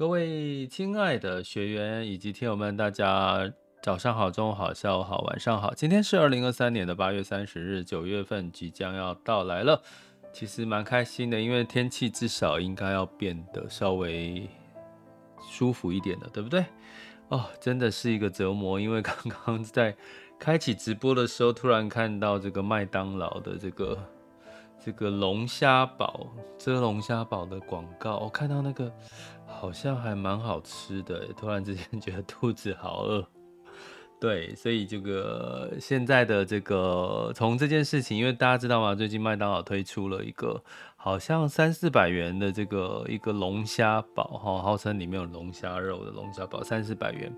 各位亲爱的学员以及听友们，大家早上好、中午好、下午好、晚上好。今天是二零二三年的八月三十日，九月份即将要到来了。其实蛮开心的，因为天气至少应该要变得稍微舒服一点的，对不对？哦，真的是一个折磨，因为刚刚在开启直播的时候，突然看到这个麦当劳的这个这个龙虾堡、遮龙虾堡的广告，我看到那个。好像还蛮好吃的，突然之间觉得肚子好饿。对，所以这个现在的这个从这件事情，因为大家知道吗？最近麦当劳推出了一个好像三四百元的这个一个龙虾堡，哈，号称里面有龙虾肉的龙虾堡，三四百元。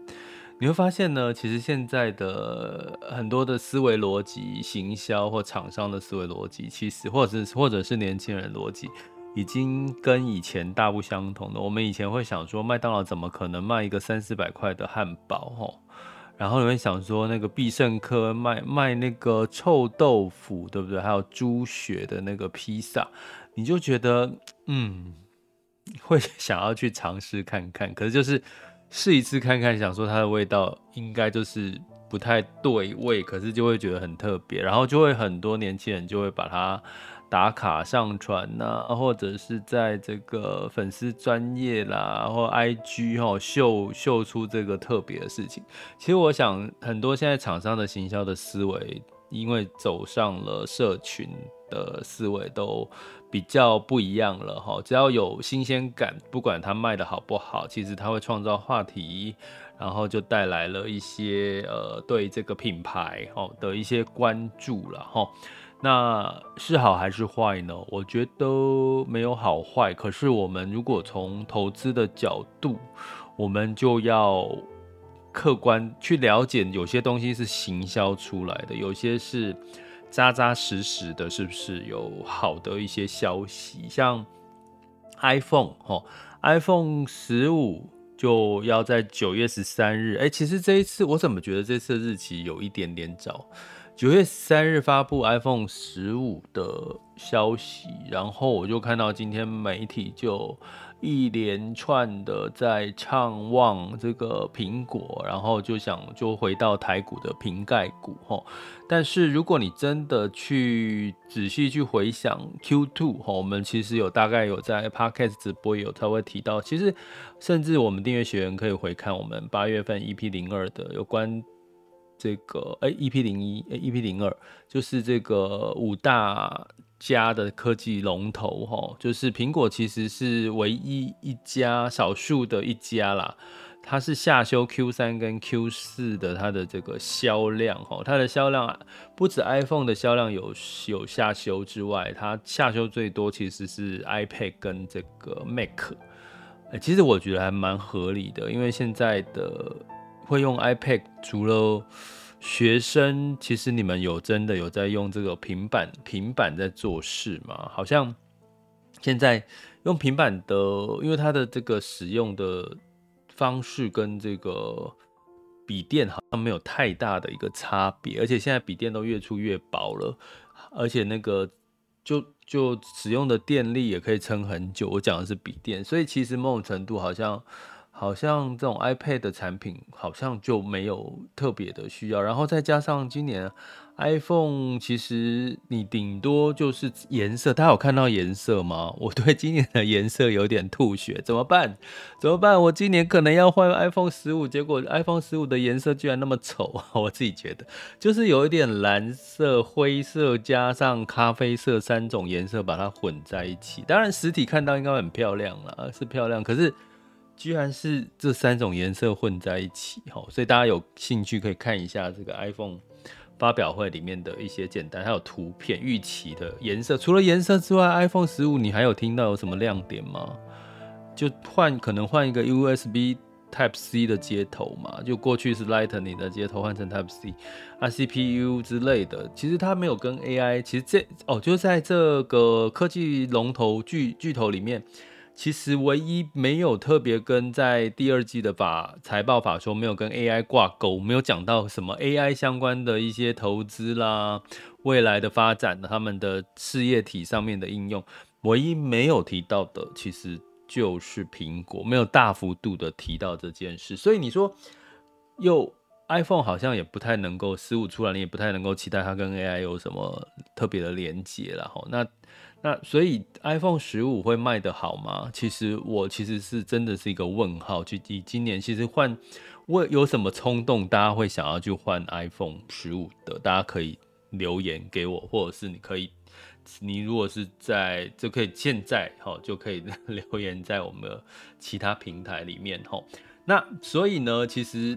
你会发现呢，其实现在的很多的思维逻辑、行销或厂商的思维逻辑，其实或者是或者是年轻人逻辑。已经跟以前大不相同了。我们以前会想说，麦当劳怎么可能卖一个三四百块的汉堡？吼，然后你会想说，那个必胜客卖卖那个臭豆腐，对不对？还有猪血的那个披萨，你就觉得，嗯，会 想要去尝试看看。可是就是试一次看看，想说它的味道应该就是不太对味，可是就会觉得很特别，然后就会很多年轻人就会把它。打卡上传呐、或者是在这个粉丝专业啦，或 IG 哈秀秀出这个特别的事情。其实我想，很多现在厂商的行销的思维，因为走上了社群的思维，都比较不一样了哈。只要有新鲜感，不管它卖得好不好，其实它会创造话题，然后就带来了一些呃对这个品牌哦的一些关注了哈。那是好还是坏呢？我觉得没有好坏。可是我们如果从投资的角度，我们就要客观去了解，有些东西是行销出来的，有些是扎扎实实的，是不是有好的一些消息？像 iPhone 哦，iPhone 十五就要在九月十三日。哎，其实这一次我怎么觉得这次日期有一点点早？九月十三日发布 iPhone 十五的消息，然后我就看到今天媒体就一连串的在畅望这个苹果，然后就想就回到台股的瓶盖股哈。但是如果你真的去仔细去回想 Q2 哈，我们其实有大概有在 Podcast 直播有才会提到，其实甚至我们订阅学员可以回看我们八月份 EP 零二的有关。这个哎，EP 零一哎，EP 零二就是这个五大家的科技龙头哈，就是苹果其实是唯一一家少数的一家啦，它是下修 Q 三跟 Q 四的它的这个销量哈，它的销量不止 iPhone 的销量有有下修之外，它下修最多其实是 iPad 跟这个 Mac，其实我觉得还蛮合理的，因为现在的。会用 iPad，除了学生，其实你们有真的有在用这个平板平板在做事吗？好像现在用平板的，因为它的这个使用的方式跟这个笔电好像没有太大的一个差别，而且现在笔电都越出越薄了，而且那个就就使用的电力也可以撑很久。我讲的是笔电，所以其实某种程度好像。好像这种 iPad 的产品好像就没有特别的需要，然后再加上今年 iPhone，其实你顶多就是颜色，大家有看到颜色吗？我对今年的颜色有点吐血，怎么办？怎么办？我今年可能要换 iPhone 十五，结果 iPhone 十五的颜色居然那么丑，我自己觉得就是有一点蓝色、灰色加上咖啡色三种颜色把它混在一起。当然实体看到应该很漂亮了，是漂亮，可是。居然是这三种颜色混在一起，所以大家有兴趣可以看一下这个 iPhone 发表会里面的一些简单，还有图片、预期的颜色。除了颜色之外，iPhone 十五你还有听到有什么亮点吗？就换可能换一个 USB Type C 的接头嘛，就过去是 Lightning 的接头换成 Type C，啊 CPU 之类的。其实它没有跟 AI，其实这哦就在这个科技龙头巨巨头里面。其实唯一没有特别跟在第二季的法财报法说没有跟 AI 挂钩，没有讲到什么 AI 相关的一些投资啦、未来的发展、他们的事业体上面的应用，唯一没有提到的其实就是苹果，没有大幅度的提到这件事。所以你说，又 iPhone 好像也不太能够十五出来，你也不太能够期待它跟 AI 有什么特别的连接了哈。那那所以 iPhone 十五会卖得好吗？其实我其实是真的是一个问号。就以今年其实换，我有什么冲动，大家会想要去换 iPhone 十五的？大家可以留言给我，或者是你可以，你如果是在就可以现在哈就可以 留言在我们的其他平台里面哈。那所以呢，其实。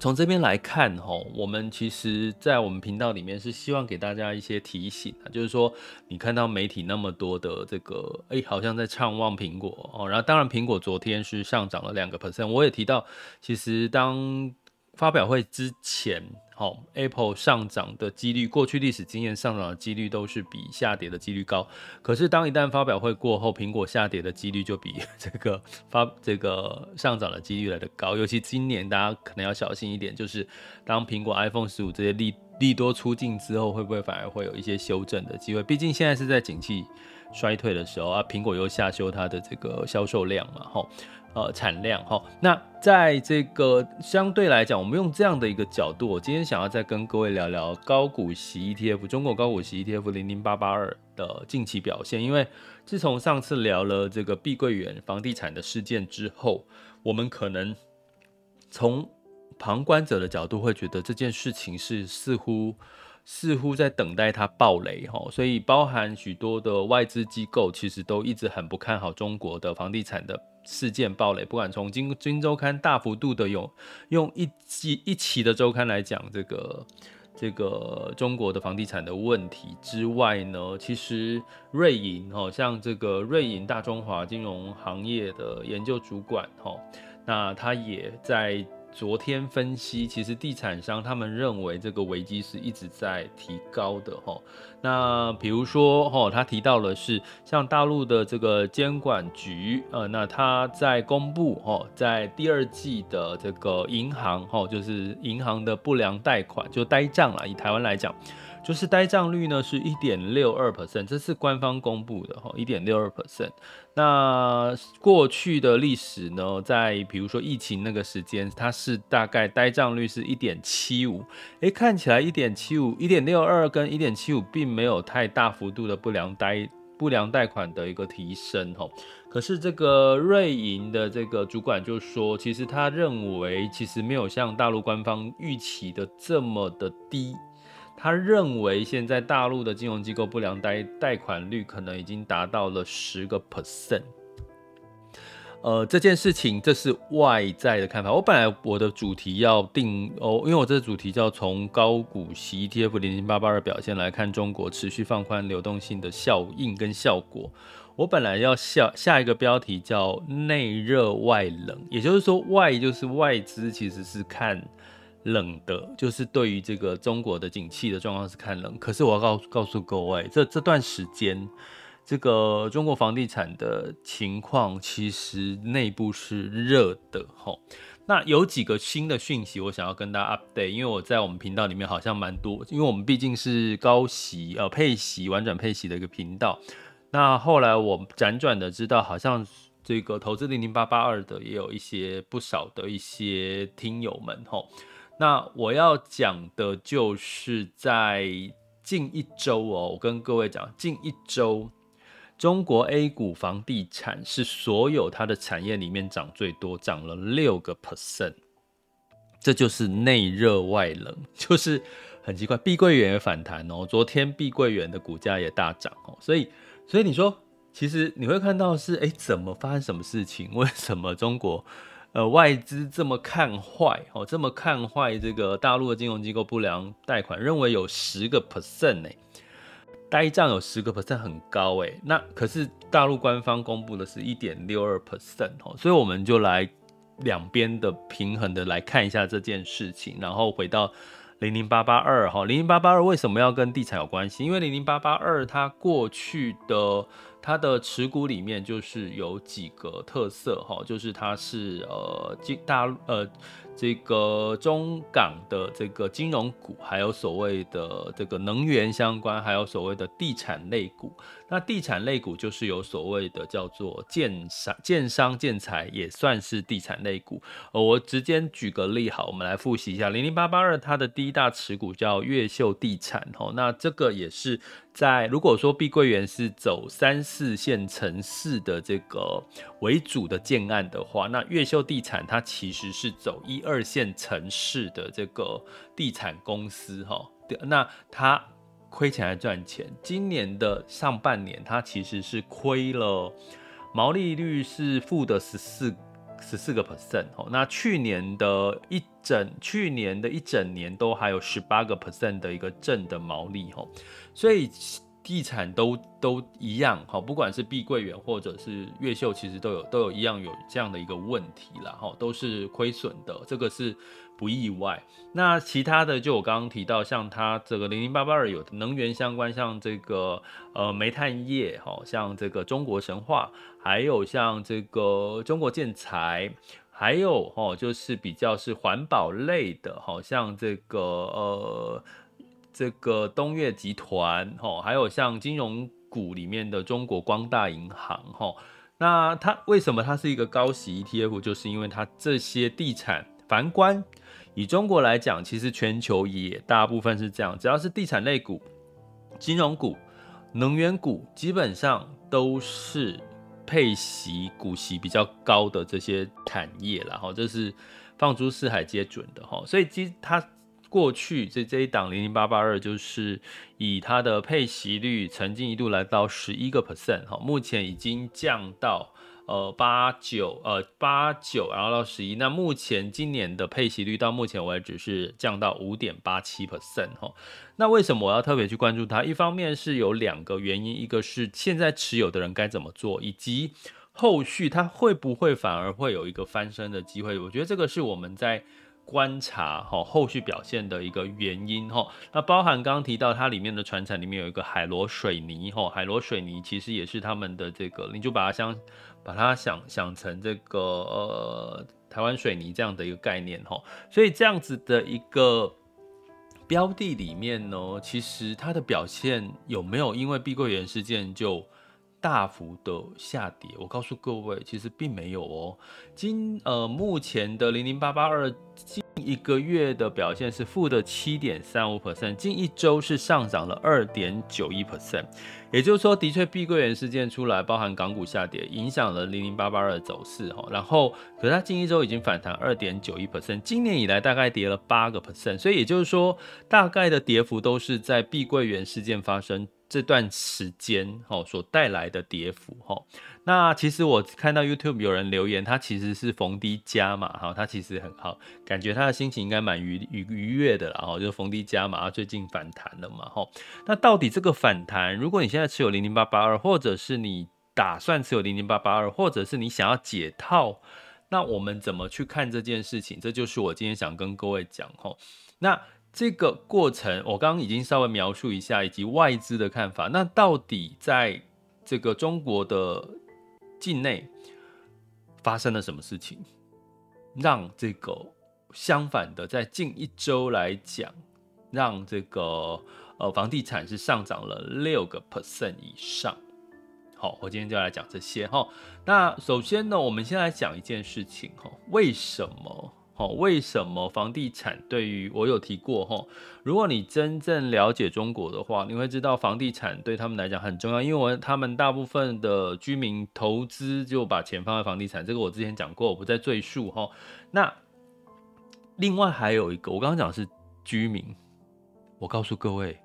从这边来看，吼，我们其实，在我们频道里面是希望给大家一些提醒啊，就是说，你看到媒体那么多的这个，哎，好像在唱望苹果哦，然后当然苹果昨天是上涨了两个 percent，我也提到，其实当发表会之前。好，Apple 上涨的几率，过去历史经验上涨的几率都是比下跌的几率高。可是当一旦发表会过后，苹果下跌的几率就比 这个发这个上涨的几率来得高。尤其今年大家可能要小心一点，就是当苹果 iPhone 十五这些利利多出尽之后，会不会反而会有一些修正的机会？毕竟现在是在景气衰退的时候啊，苹果又下修它的这个销售量嘛，吼。呃，产量哈，那在这个相对来讲，我们用这样的一个角度，我今天想要再跟各位聊聊高股息 ETF，中国高股息 ETF 零零八八二的近期表现。因为自从上次聊了这个碧桂园房地产的事件之后，我们可能从旁观者的角度会觉得这件事情是似乎似乎在等待它爆雷哈，所以包含许多的外资机构其实都一直很不看好中国的房地产的。事件暴雷，不管从金金周刊大幅度的用用一季一期的周刊来讲这个这个中国的房地产的问题之外呢，其实瑞银哦，像这个瑞银大中华金融行业的研究主管哈，那他也在。昨天分析，其实地产商他们认为这个危机是一直在提高的哈。那比如说哈，他提到的是像大陆的这个监管局，呃，那他在公布哈，在第二季的这个银行哈，就是银行的不良贷款就呆账了，以台湾来讲。就是呆账率呢是一点六二 percent，这是官方公布的哈，一点六二 percent。那过去的历史呢，在比如说疫情那个时间，它是大概呆账率是一点七五，诶，看起来一点七五、一点六二跟一点七五并没有太大幅度的不良贷不良贷款的一个提升哈。可是这个瑞银的这个主管就说，其实他认为其实没有像大陆官方预期的这么的低。他认为现在大陆的金融机构不良贷贷款率可能已经达到了十个 percent。呃，这件事情这是外在的看法。我本来我的主题要定哦，因为我这主题叫从高股息 ETF 零零八八的表现来看中国持续放宽流动性的效应跟效果。我本来要下下一个标题叫内热外冷，也就是说外就是外资其实是看。冷的，就是对于这个中国的景气的状况是看冷。可是我要告告诉各位，这这段时间，这个中国房地产的情况其实内部是热的吼。那有几个新的讯息，我想要跟大家 update，因为我在我们频道里面好像蛮多，因为我们毕竟是高息呃配息婉转配息的一个频道。那后来我辗转的知道，好像这个投资零零八八二的也有一些不少的一些听友们齁。那我要讲的就是在近一周哦，我跟各位讲，近一周中国 A 股房地产是所有它的产业里面涨最多，涨了六个 percent，这就是内热外冷，就是很奇怪。碧桂园也反弹哦，昨天碧桂园的股价也大涨哦，所以所以你说，其实你会看到是哎，怎么发生什么事情？为什么中国？呃外资这么看坏哦，这么看坏这个大陆的金融机构不良贷款，认为有十个 percent 呢，呆账有十个 percent 很高哎，那可是大陆官方公布的是一点六二 percent 哦，所以我们就来两边的平衡的来看一下这件事情，然后回到。零零八八二哈，零零八八二为什么要跟地产有关系？因为零零八八二它过去的它的持股里面就是有几个特色哈，就是它是呃金大呃。这个中港的这个金融股，还有所谓的这个能源相关，还有所谓的地产类股。那地产类股就是有所谓的叫做建商、建商、建材，也算是地产类股。呃，我直接举个例，好，我们来复习一下零零八八二，它的第一大持股叫越秀地产。哦，那这个也是。在如果说碧桂园是走三四线城市的这个为主的建案的话，那越秀地产它其实是走一二线城市的这个地产公司哈。那它亏钱还赚钱？今年的上半年它其实是亏了，毛利率是负的十四十四个 percent 哦。那去年的一整去年的一整年都还有十八个 percent 的一个正的毛利哦。所以地产都都一样，哈，不管是碧桂园或者是越秀，其实都有都有一样有这样的一个问题啦，哈，都是亏损的，这个是不意外。那其他的，就我刚刚提到，像它这个零零八八二有能源相关，像这个呃煤炭业，哈，像这个中国神华，还有像这个中国建材，还有哈，就是比较是环保类的，好像这个呃。这个东岳集团，哈，还有像金融股里面的中国光大银行，哈，那它为什么它是一个高息 ETF？就是因为它这些地产，反观以中国来讲，其实全球也大部分是这样，只要是地产类股、金融股、能源股，基本上都是配息、股息比较高的这些产业，然后这是放诸四海皆准的，哈，所以其实它。过去这这一档零零八八二就是以它的配息率曾经一度来到十一个 percent 哈，目前已经降到呃八九呃八九，然后到十一。那目前今年的配息率到目前为止是降到五点八七 percent 哈。那为什么我要特别去关注它？一方面是有两个原因，一个是现在持有的人该怎么做，以及后续它会不会反而会有一个翻身的机会。我觉得这个是我们在。观察哈后续表现的一个原因哈，那包含刚刚提到它里面的传产里面有一个海螺水泥哈，海螺水泥其实也是他们的这个，你就把它想把它想想成这个呃台湾水泥这样的一个概念哈，所以这样子的一个标的里面呢，其实它的表现有没有因为碧桂园事件就大幅的下跌，我告诉各位，其实并没有哦。今呃目前的零零八八二近一个月的表现是负的七点三五 percent，近一周是上涨了二点九一 percent。也就是说，的确碧桂园事件出来，包含港股下跌，影响了零零八八二的走势哈。然后，可是它近一周已经反弹二点九一 percent，今年以来大概跌了八个 percent，所以也就是说，大概的跌幅都是在碧桂园事件发生。这段时间哦所带来的跌幅哈，那其实我看到 YouTube 有人留言，他其实是逢低加码哈，他其实很好，感觉他的心情应该蛮愉愉愉悦的啦哈，就逢低加码，最近反弹了嘛哈，那到底这个反弹，如果你现在持有零零八八二，或者是你打算持有零零八八二，或者是你想要解套，那我们怎么去看这件事情？这就是我今天想跟各位讲哈，那。这个过程我刚刚已经稍微描述一下，以及外资的看法。那到底在这个中国的境内发生了什么事情，让这个相反的，在近一周来讲，让这个呃房地产是上涨了六个 percent 以上？好，我今天就来讲这些哈。那首先呢，我们先来讲一件事情哈，为什么？哦，为什么房地产对于我有提过哈？如果你真正了解中国的话，你会知道房地产对他们来讲很重要，因为他们大部分的居民投资就把钱放在房地产，这个我之前讲过，我不再赘述哈。那另外还有一个，我刚刚讲的是居民，我告诉各位，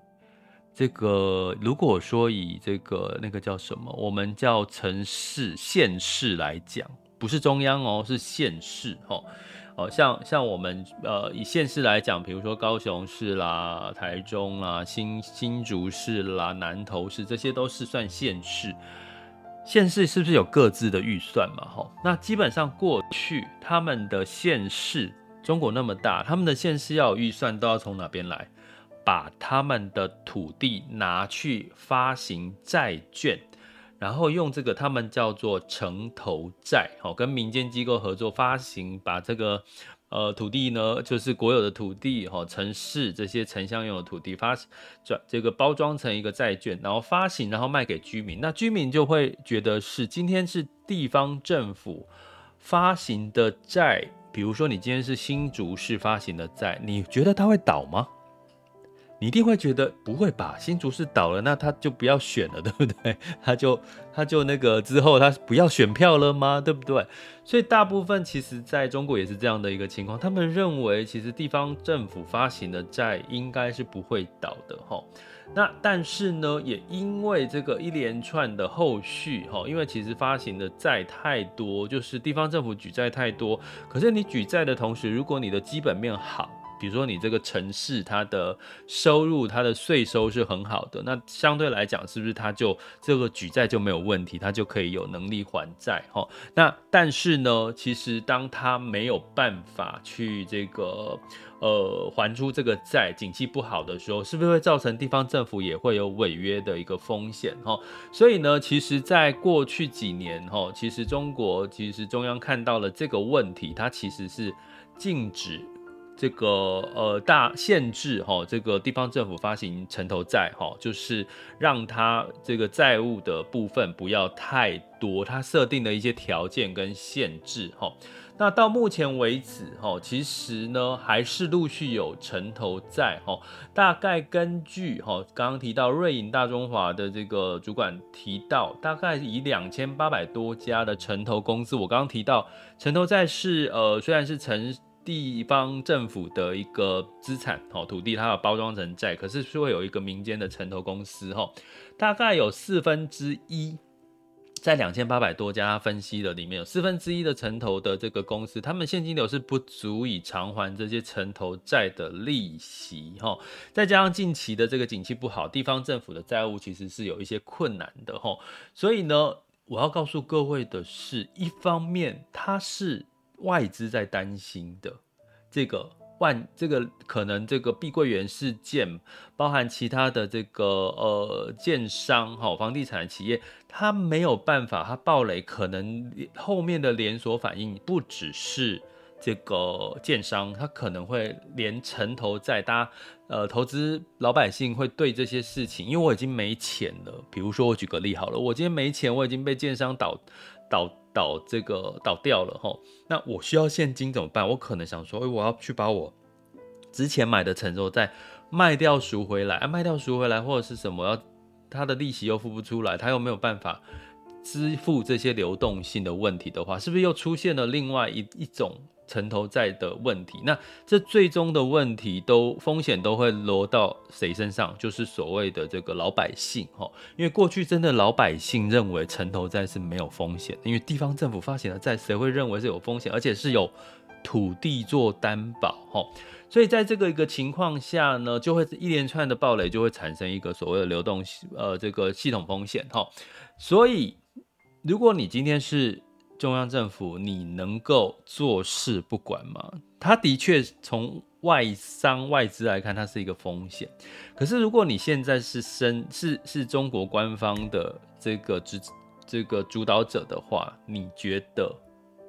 这个如果说以这个那个叫什么，我们叫城市县市来讲。不是中央哦，是县市哦。哦，像像我们呃以县市来讲，比如说高雄市啦、台中啦、新新竹市啦、南投市，这些都是算县市。县市是不是有各自的预算嘛？哈，那基本上过去他们的县市，中国那么大，他们的县市要有预算都要从哪边来？把他们的土地拿去发行债券。然后用这个，他们叫做城投债，好，跟民间机构合作发行，把这个呃土地呢，就是国有的土地，哈，城市这些城乡用的土地发转这个包装成一个债券，然后发行，然后卖给居民，那居民就会觉得是今天是地方政府发行的债，比如说你今天是新竹市发行的债，你觉得它会倒吗？你一定会觉得不会吧？新竹市倒了，那他就不要选了，对不对？他就他就那个之后他不要选票了吗？对不对？所以大部分其实在中国也是这样的一个情况，他们认为其实地方政府发行的债应该是不会倒的哈。那但是呢，也因为这个一连串的后续哈，因为其实发行的债太多，就是地方政府举债太多，可是你举债的同时，如果你的基本面好。比如说你这个城市，它的收入、它的税收是很好的，那相对来讲，是不是它就这个举债就没有问题，它就可以有能力还债？哈，那但是呢，其实当它没有办法去这个呃还出这个债，景气不好的时候，是不是会造成地方政府也会有违约的一个风险？哈，所以呢，其实在过去几年，哈，其实中国其实中央看到了这个问题，它其实是禁止。这个呃大限制哈，这个地方政府发行城投债哈，就是让它这个债务的部分不要太多，它设定的一些条件跟限制哈。那到目前为止哈，其实呢还是陆续有城投债哈，大概根据哈刚刚提到瑞银大中华的这个主管提到，大概以两千八百多家的城投公司，我刚刚提到城投债是呃虽然是城。地方政府的一个资产，哦，土地它要包装成债，可是是会有一个民间的城投公司，哈，大概有四分之一，在两千八百多家分析的里面，有四分之一的城投的这个公司，他们现金流是不足以偿还这些城投债的利息，哈，再加上近期的这个景气不好，地方政府的债务其实是有一些困难的，哈，所以呢，我要告诉各位的是，一方面它是。外资在担心的这个万，这个可能这个碧桂园事件，包含其他的这个呃建商哈，房地产企业，它没有办法，它暴雷，可能后面的连锁反应不只是这个建商，他可能会连城投债，大家呃投资老百姓会对这些事情，因为我已经没钱了，比如说我举个例好了，我今天没钱，我已经被建商倒倒。倒这个倒掉了哈，那我需要现金怎么办？我可能想说，哎，我要去把我之前买的城投债卖掉赎回来，啊，卖掉赎回来或者是什么，要他的利息又付不出来，他又没有办法支付这些流动性的问题的话，是不是又出现了另外一一种？城投债的问题，那这最终的问题都风险都会落到谁身上？就是所谓的这个老百姓哈，因为过去真的老百姓认为城投债是没有风险，因为地方政府发行的债，谁会认为是有风险？而且是有土地做担保哈，所以在这个一个情况下呢，就会一连串的暴雷，就会产生一个所谓的流动呃这个系统风险哈。所以如果你今天是中央政府，你能够坐视不管吗？它的确从外商外资来看，它是一个风险。可是如果你现在是身是是中国官方的这个指这个主导者的话，你觉得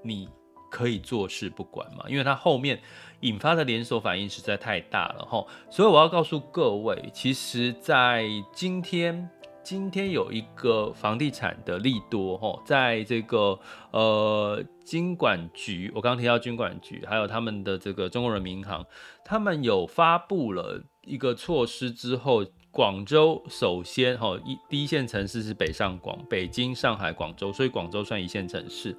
你可以坐视不管吗？因为它后面引发的连锁反应实在太大了哈。所以我要告诉各位，其实，在今天。今天有一个房地产的利多哈，在这个呃金管局，我刚刚提到金管局，还有他们的这个中国人民银行，他们有发布了一个措施之后，广州首先哈一第一线城市是北上广，北京、上海、广州，所以广州算一线城市，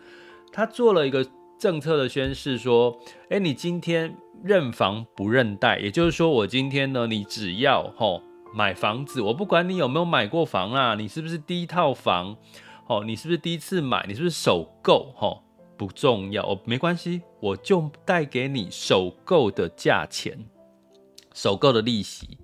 他做了一个政策的宣示，说，哎，你今天认房不认贷，也就是说，我今天呢，你只要哈。买房子，我不管你有没有买过房啊，你是不是第一套房？哦，你是不是第一次买？你是不是首购？哈，不重要，哦，没关系，我就带给你首购的价钱，首购的利息，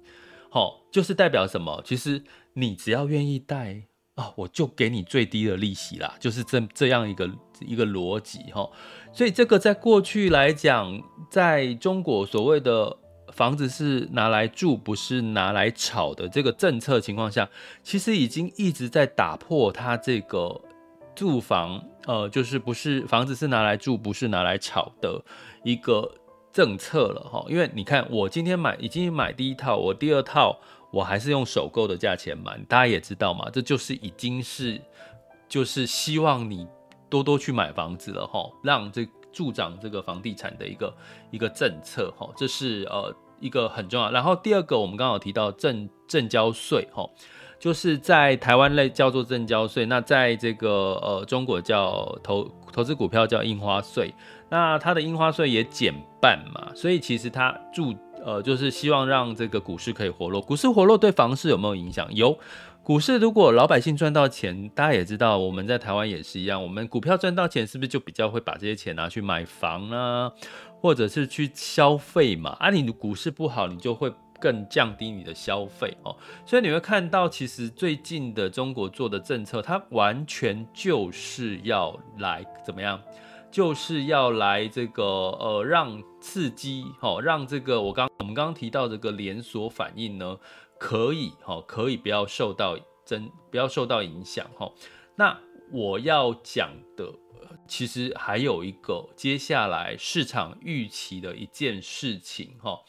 好，就是代表什么？其实你只要愿意贷啊，我就给你最低的利息啦，就是这这样一个一个逻辑哈。所以这个在过去来讲，在中国所谓的。房子是拿来住，不是拿来炒的。这个政策情况下，其实已经一直在打破它这个住房，呃，就是不是房子是拿来住，不是拿来炒的一个政策了哈。因为你看，我今天买已经买第一套，我第二套我还是用首购的价钱买，大家也知道嘛，这就是已经是就是希望你多多去买房子了哈，让这助长这个房地产的一个一个政策哈，这是呃。一个很重要，然后第二个我们刚好提到证证交税哈，就是在台湾类叫做证交税，那在这个呃中国叫投投资股票叫印花税，那它的印花税也减半嘛，所以其实它注呃就是希望让这个股市可以活络，股市活络对房市有没有影响？有，股市如果老百姓赚到钱，大家也知道我们在台湾也是一样，我们股票赚到钱是不是就比较会把这些钱拿去买房呢？或者是去消费嘛，啊，你的股市不好，你就会更降低你的消费哦，所以你会看到，其实最近的中国做的政策，它完全就是要来怎么样，就是要来这个呃，让刺激哦，让这个我刚我们刚刚提到这个连锁反应呢，可以哦，可以不要受到真不要受到影响哈。那我要讲的。其实还有一个接下来市场预期的一件事情哈，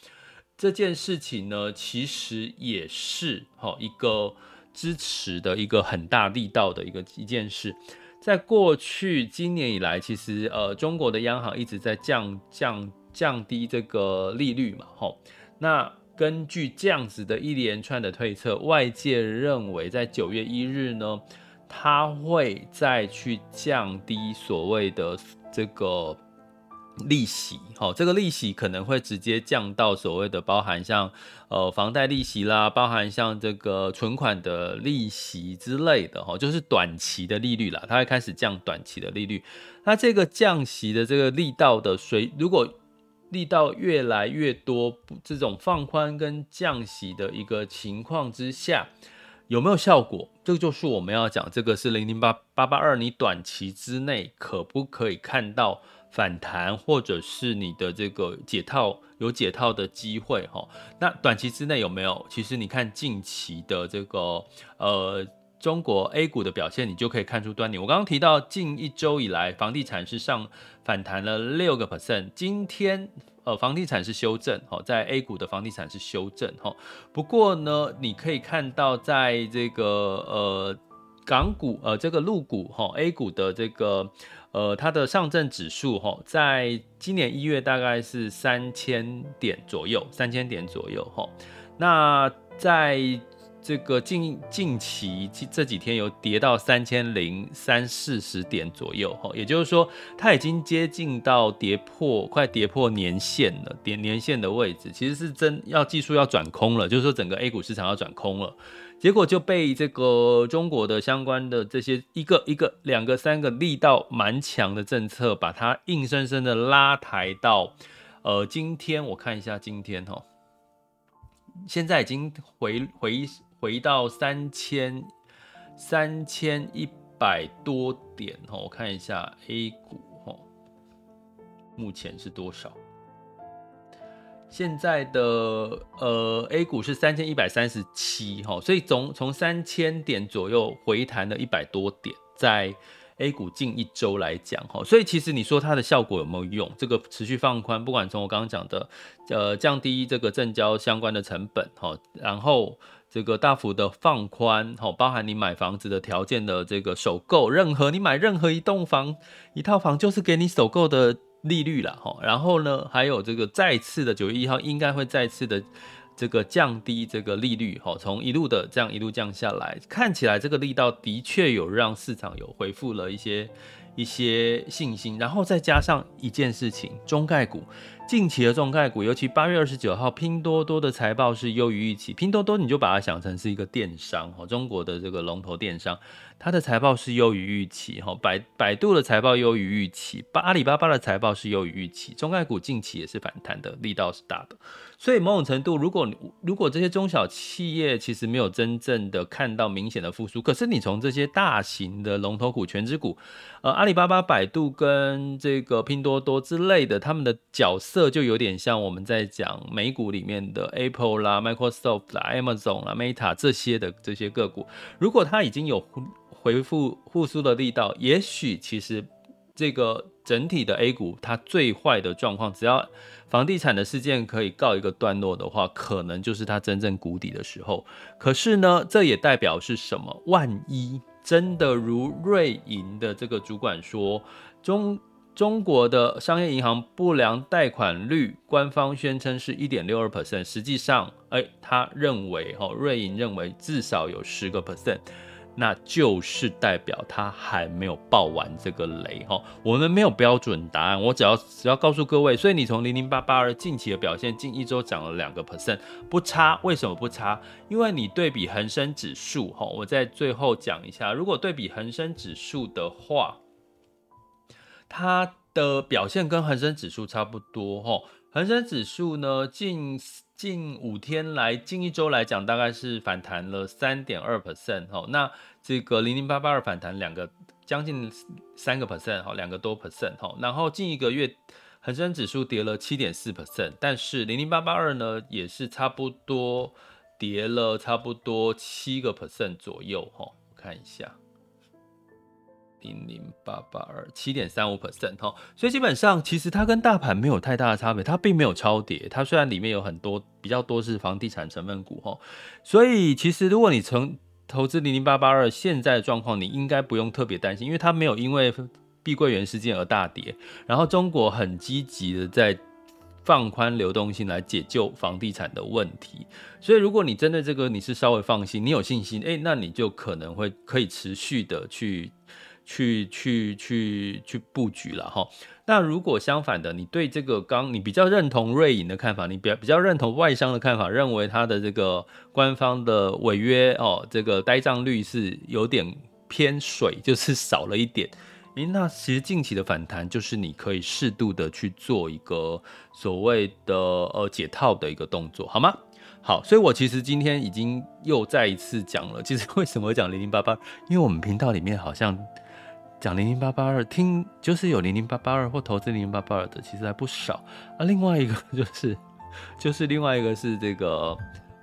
这件事情呢，其实也是哈一个支持的一个很大力道的一个一件事。在过去今年以来，其实呃中国的央行一直在降降降低这个利率嘛哈。那根据这样子的一连串的推测，外界认为在九月一日呢。它会再去降低所谓的这个利息，好，这个利息可能会直接降到所谓的包含像呃房贷利息啦，包含像这个存款的利息之类的，哈，就是短期的利率啦，它会开始降短期的利率。那这个降息的这个力道的水，如果力道越来越多，这种放宽跟降息的一个情况之下。有没有效果？这就是我们要讲，这个是零零八八八二，你短期之内可不可以看到反弹，或者是你的这个解套有解套的机会？哈，那短期之内有没有？其实你看近期的这个呃中国 A 股的表现，你就可以看出端倪。我刚刚提到近一周以来，房地产是上反弹了六个 percent，今天。呃，房地产是修正，哈，在 A 股的房地产是修正，哈。不过呢，你可以看到，在这个呃港股，呃这个陆股，哈，A 股的这个呃它的上证指数，哈，在今年一月大概是三千点左右，三千点左右，哈。那在这个近近期这几天有跌到三千零三四十点左右哈，也就是说它已经接近到跌破，快跌破年线了，点年线的位置，其实是真要技术要转空了，就是说整个 A 股市场要转空了，结果就被这个中国的相关的这些一个一个两个三个力道蛮强的政策，把它硬生生的拉抬到，呃，今天我看一下今天哈，现在已经回回。回到三千三千一百多点哦，我看一下 A 股哦，目前是多少？现在的呃 A 股是三千一百三十七哈，所以总从三千点左右回弹了一百多点，在 A 股近一周来讲哈，所以其实你说它的效果有没有用？这个持续放宽，不管从我刚刚讲的呃降低这个证交相关的成本哈，然后。这个大幅的放宽，好，包含你买房子的条件的这个首购，任何你买任何一栋房、一套房，就是给你首购的利率了，哈。然后呢，还有这个再次的九月一号应该会再次的这个降低这个利率，哈，从一路的这样一路降下来，看起来这个力道的确有让市场有恢复了一些。一些信心，然后再加上一件事情，中概股近期的中概股，尤其八月二十九号，拼多多的财报是优于预期。拼多多你就把它想成是一个电商哈，中国的这个龙头电商，它的财报是优于预期哈。百百度的财报优于预期，阿里巴巴的财报是优于预期。中概股近期也是反弹的力道是大的，所以某种程度，如果如果这些中小企业其实没有真正的看到明显的复苏，可是你从这些大型的龙头股、权值股，呃，阿里巴巴、百度跟这个拼多多之类的，他们的角色。就有点像我们在讲美股里面的 Apple 啦、Microsoft 啦、Amazon 啦、Meta 这些的这些个股，如果它已经有回复复苏的力道，也许其实这个整体的 A 股它最坏的状况，只要房地产的事件可以告一个段落的话，可能就是它真正谷底的时候。可是呢，这也代表是什么？万一真的如瑞银的这个主管说，中。中国的商业银行不良贷款率，官方宣称是一点六二 percent，实际上，哎，他认为，哈，瑞银认为至少有十个 percent，那就是代表他还没有爆完这个雷，哈。我们没有标准答案，我只要只要告诉各位，所以你从零零八八二近期的表现，近一周涨了两个 percent，不差。为什么不差？因为你对比恒生指数，哈，我在最后讲一下，如果对比恒生指数的话。它的表现跟恒生指数差不多哈，恒生指数呢，近近五天来，近一周来讲，大概是反弹了三点二 percent 哈，那这个零零八八二反弹两个将近三个 percent 哈，两个多 percent 哈，然后近一个月恒生指数跌了七点四 percent，但是零零八八二呢也是差不多跌了差不多七个 percent 左右哈，我看一下。零零八八二七点三五 percent 哈，所以基本上其实它跟大盘没有太大的差别，它并没有超跌。它虽然里面有很多比较多是房地产成分股哈，所以其实如果你从投资零零八八二现在的状况，你应该不用特别担心，因为它没有因为碧桂园事件而大跌。然后中国很积极的在放宽流动性来解救房地产的问题，所以如果你针对这个你是稍微放心，你有信心，诶，那你就可能会可以持续的去。去去去去布局了哈。那如果相反的，你对这个刚你比较认同瑞银的看法，你比较比较认同外商的看法，认为它的这个官方的违约哦，这个呆账率是有点偏水，就是少了一点。诶，那其实近期的反弹就是你可以适度的去做一个所谓的呃解套的一个动作，好吗？好，所以我其实今天已经又再一次讲了，其实为什么讲零零八八？因为我们频道里面好像。讲零零八八二，听就是有零零八八二或投资零零八八二的，其实还不少啊。另外一个就是，就是另外一个是这个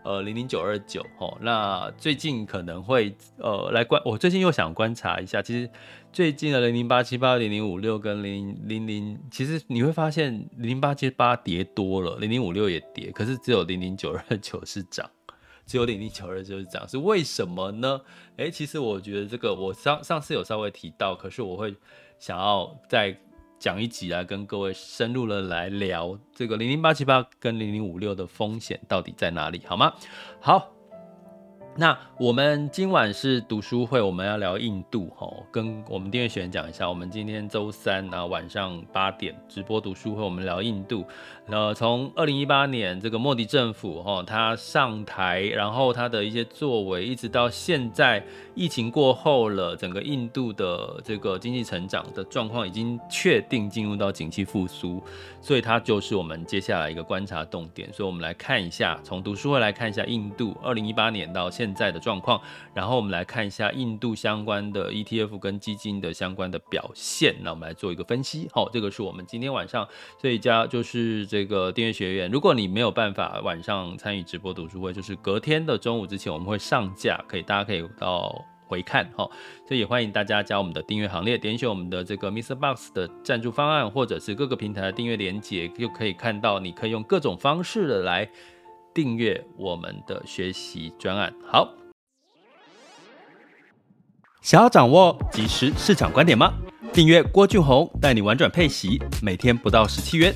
呃零零九二九哦。那最近可能会呃来观，我最近又想观察一下，其实最近的零零八七八、零零五六跟零零零，其实你会发现零零八七八跌多了，零零五六也跌，可是只有零零九二九是涨。只有零零九二就是这样，是为什么呢？诶、其实我觉得这个我上上次有稍微提到，可是我会想要再讲一集来跟各位深入的来聊这个零零八七八跟零零五六的风险到底在哪里，好吗？好。那我们今晚是读书会，我们要聊印度哈，跟我们订阅学员讲一下，我们今天周三啊晚上八点直播读书会，我们聊印度。呃，从二零一八年这个莫迪政府哈，他上台，然后他的一些作为，一直到现在疫情过后了，整个印度的这个经济成长的状况已经确定进入到景气复苏，所以它就是我们接下来一个观察重点。所以我们来看一下，从读书会来看一下印度二零一八年到现在的状况，然后我们来看一下印度相关的 ETF 跟基金的相关的表现，那我们来做一个分析。好，这个是我们今天晚上这一家就是这个订阅学员。如果你没有办法晚上参与直播读书会，就是隔天的中午之前我们会上架，可以大家可以到回看。好，所以也欢迎大家加我们的订阅行列，点选我们的这个 MixerBox 的赞助方案，或者是各个平台的订阅连接，就可以看到你可以用各种方式的来。订阅我们的学习专案，好。想要掌握即时市场观点吗？订阅郭俊宏带你玩转配息，每天不到十七元，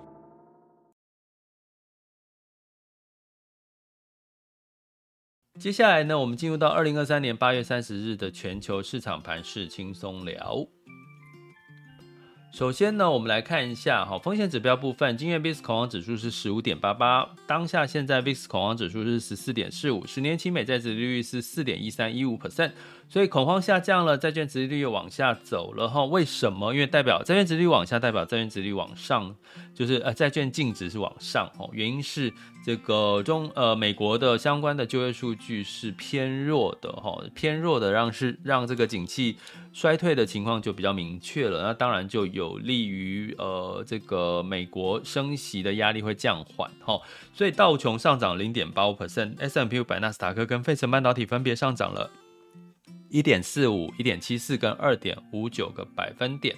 接下来呢，我们进入到二零二三年八月三十日的全球市场盘势轻松聊。首先呢，我们来看一下哈风险指标部分，今日 VIX 恐慌指数是十五点八八，当下现在 VIX 恐慌指数是十四点四五，十年期美债殖利率是四点一三一五 percent。所以恐慌下降了，债券殖利率又往下走了哈。为什么？因为代表债券殖利率往下，代表债券殖利率往上，就是呃债券净值是往上哈。原因是这个中呃美国的相关的就业数据是偏弱的哈，偏弱的让是让这个景气衰退的情况就比较明确了。那当然就有利于呃这个美国升息的压力会降缓哈。所以道琼上涨零点八五 percent，S&P 五百、纳斯达克跟费城半导体分别上涨了。一点四五、一点七四跟二点五九个百分点。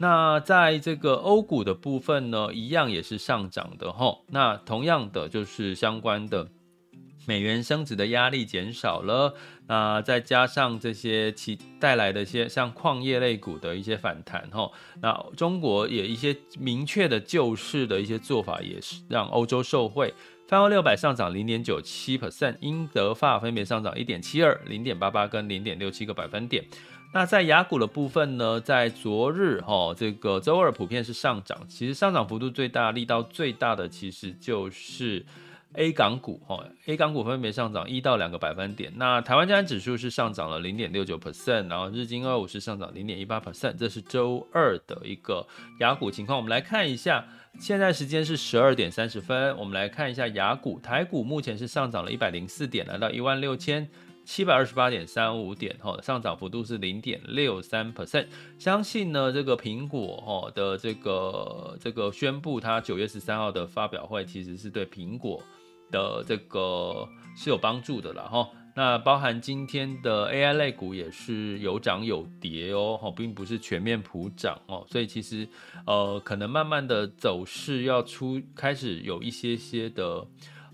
那在这个欧股的部分呢，一样也是上涨的哈。那同样的就是相关的美元升值的压力减少了。那再加上这些其带来的一些像矿业类股的一些反弹哈。那中国也一些明确的救市的一些做法，也是让欧洲受惠。泛欧六百上涨零点九七 percent，英德法分别上涨一点七二、零点八八跟零点六七个百分点。那在雅股的部分呢，在昨日哈，这个周二普遍是上涨，其实上涨幅度最大、力道最大的其实就是 A 港股哈，A 港股分别上涨一到两个百分点。那台湾加权指数是上涨了零点六九 percent，然后日经二五是上涨零点一八 percent，这是周二的一个雅股情况。我们来看一下。现在时间是十二点三十分，我们来看一下雅股，台股目前是上涨了一百零四点，来到一万六千七百二十八点三五点，哈，上涨幅度是零点六三 percent。相信呢，这个苹果哈的这个这个宣布，它九月十三号的发表会，其实是对苹果的这个是有帮助的了，哈。那包含今天的 AI 类股也是有涨有跌哦，并不是全面普涨哦，所以其实呃可能慢慢的走势要出开始有一些些的。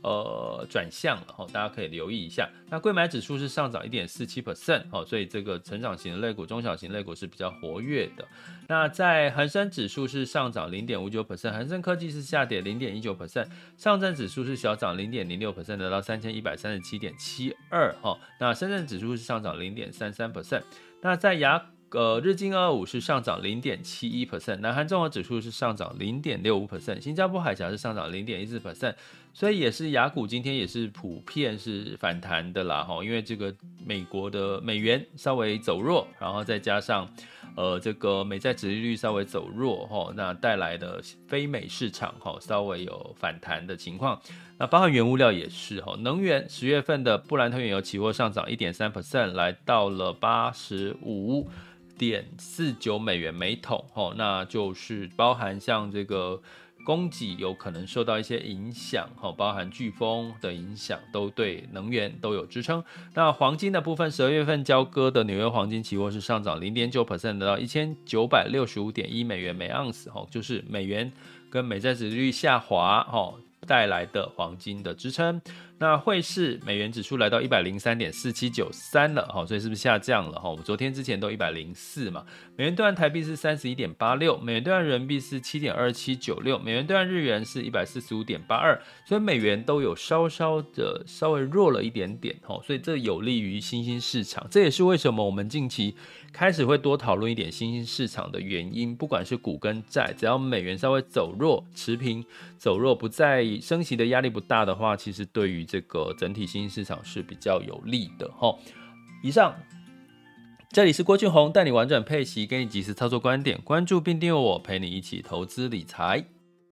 呃，转向了哈，大家可以留意一下。那柜买指数是上涨一点四七 percent 哦，所以这个成长型的类股、中小型类股是比较活跃的。那在恒生指数是上涨零点五九 percent，恒生科技是下跌零点一九 percent，上证指数是小涨零点零六 percent，得到三千一百三十七点七二哈。那深圳指数是上涨零点三三 percent。那在亚呃，日经二五是上涨零点七一 percent，南韩综合指数是上涨零点六五 percent，新加坡海峡是上涨零点一四 percent，所以也是雅股今天也是普遍是反弹的啦哈，因为这个美国的美元稍微走弱，然后再加上呃这个美债殖利率稍微走弱哈，那带来的非美市场哈稍微有反弹的情况，那包含原物料也是哈，能源十月份的布兰特原油期货上涨一点三 percent，来到了八十五。点四九美元每桶，吼，那就是包含像这个供给有可能受到一些影响，哈，包含飓风的影响，都对能源都有支撑。那黄金的部分，十二月份交割的纽约黄金期货是上涨零点九 percent，得到一千九百六十五点一美元每盎司，哈，就是美元跟美债指率下滑，哈。带来的黄金的支撑，那汇市美元指数来到一百零三点四七九三了，哈，所以是不是下降了？哈，我们昨天之前都一百零四嘛。美元兑换台币是三十一点八六，美元兑换人民币是七点二七九六，美元兑换日元是一百四十五点八二，所以美元都有稍稍的稍微弱了一点点，哈，所以这有利于新兴市场，这也是为什么我们近期开始会多讨论一点新兴市场的原因。不管是股跟债，只要美元稍微走弱、持平走弱，不再升息的压力不大的话，其实对于这个整体新兴市场是比较有利的哈。以上，这里是郭俊宏带你玩转配息，给你及时操作观点，关注并订阅我，陪你一起投资理财。